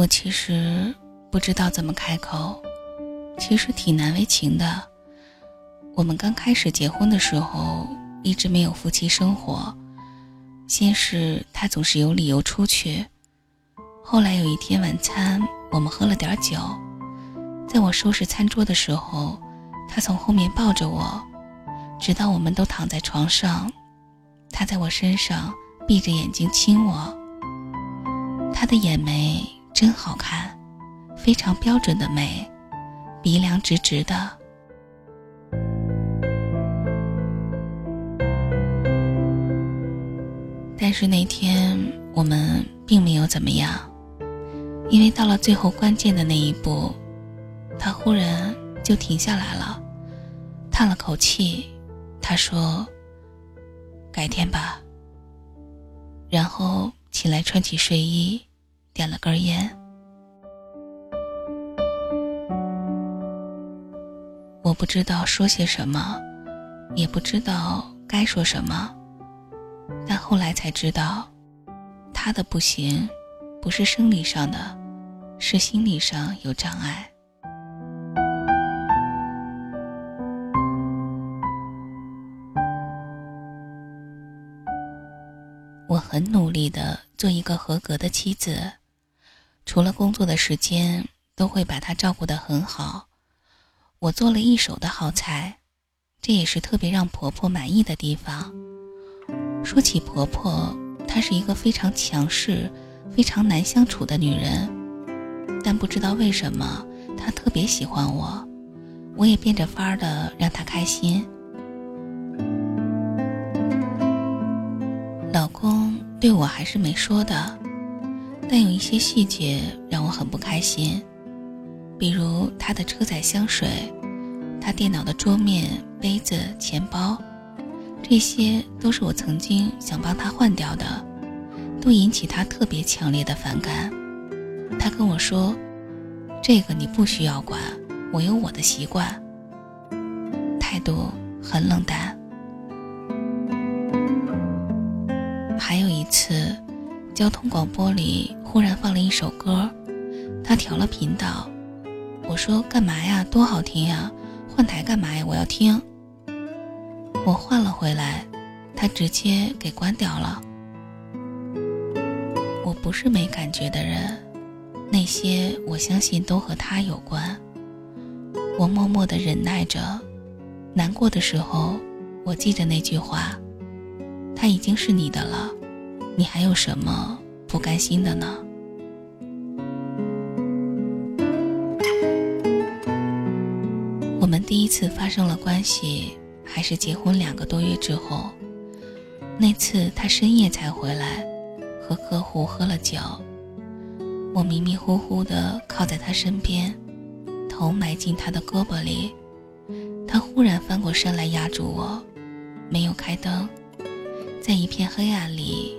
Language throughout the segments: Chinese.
我其实不知道怎么开口，其实挺难为情的。我们刚开始结婚的时候，一直没有夫妻生活。先是他总是有理由出去，后来有一天晚餐，我们喝了点酒，在我收拾餐桌的时候，他从后面抱着我，直到我们都躺在床上，他在我身上闭着眼睛亲我。他的眼眉真好看，非常标准的眉，鼻梁直直的。但是那天我们并没有怎么样，因为到了最后关键的那一步，他忽然就停下来了，叹了口气，他说：“改天吧。”然后起来穿起睡衣，点了根烟。我不知道说些什么，也不知道该说什么。但后来才知道，他的不行，不是生理上的，是心理上有障碍。我很努力的做一个合格的妻子，除了工作的时间，都会把他照顾得很好。我做了一手的好菜，这也是特别让婆婆满意的地方。说起婆婆，她是一个非常强势、非常难相处的女人，但不知道为什么她特别喜欢我，我也变着法儿的让她开心。老公对我还是没说的，但有一些细节让我很不开心，比如他的车载香水，他电脑的桌面、杯子、钱包。这些都是我曾经想帮他换掉的，都引起他特别强烈的反感。他跟我说：“这个你不需要管，我有我的习惯。”态度很冷淡。还有一次，交通广播里忽然放了一首歌，他调了频道。我说：“干嘛呀？多好听呀！换台干嘛呀？我要听。”我换了回来，他直接给关掉了。我不是没感觉的人，那些我相信都和他有关。我默默的忍耐着，难过的时候，我记着那句话：他已经是你的了，你还有什么不甘心的呢？我们第一次发生了关系。还是结婚两个多月之后，那次他深夜才回来，和客户喝了酒。我迷迷糊糊的靠在他身边，头埋进他的胳膊里。他忽然翻过身来压住我，没有开灯，在一片黑暗里，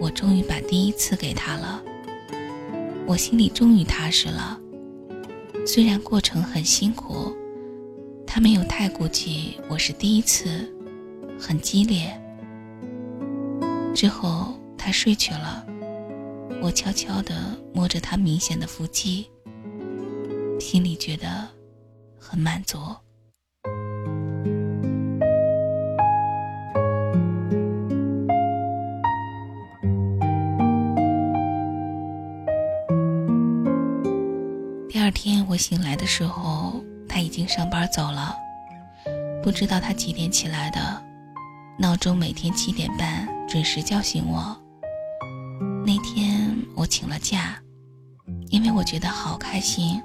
我终于把第一次给他了。我心里终于踏实了，虽然过程很辛苦。他没有太顾忌，我是第一次，很激烈。之后他睡去了，我悄悄地摸着他明显的腹肌，心里觉得很满足。我醒来的时候。他已经上班走了，不知道他几点起来的，闹钟每天七点半准时叫醒我。那天我请了假，因为我觉得好开心。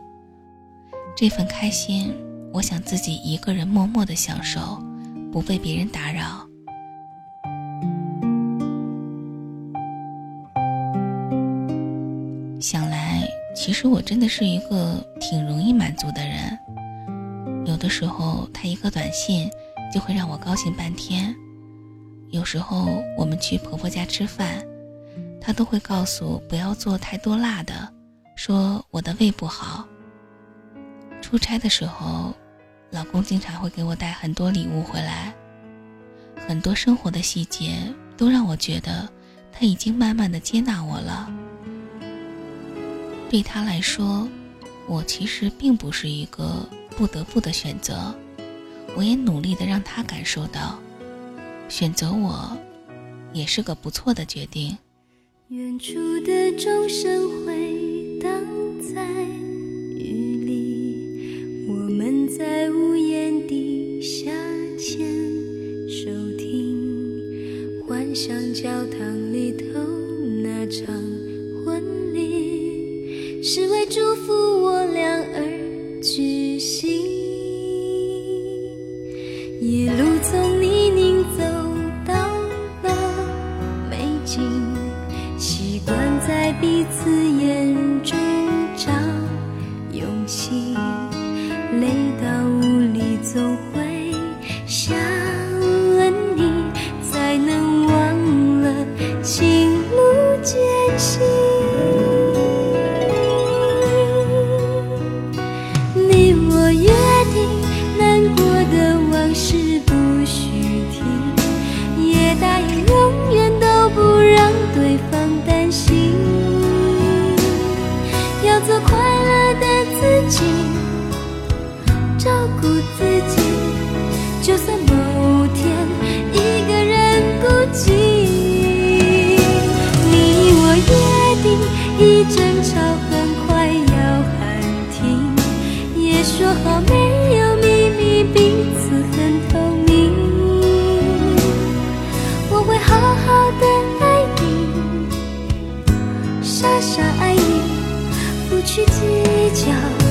这份开心，我想自己一个人默默的享受，不被别人打扰。其实我真的是一个挺容易满足的人。有的时候，他一个短信就会让我高兴半天。有时候我们去婆婆家吃饭，他都会告诉不要做太多辣的，说我的胃不好。出差的时候，老公经常会给我带很多礼物回来。很多生活的细节都让我觉得他已经慢慢的接纳我了。对他来说我其实并不是一个不得不的选择我也努力的让他感受到选择我也是个不错的决定。远处的钟声回荡一路答应永远都不让对方担心。要做快乐的自己照顾自己就算某天一个人孤寂。你我约定一争吵。傻傻爱你不去计较。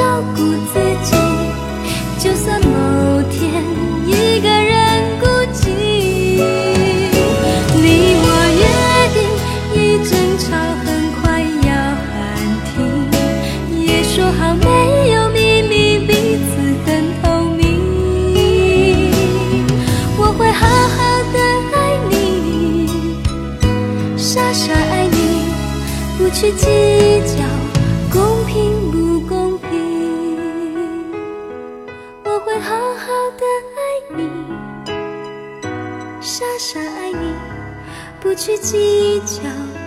照顾自己就算梦傻傻爱你不去计较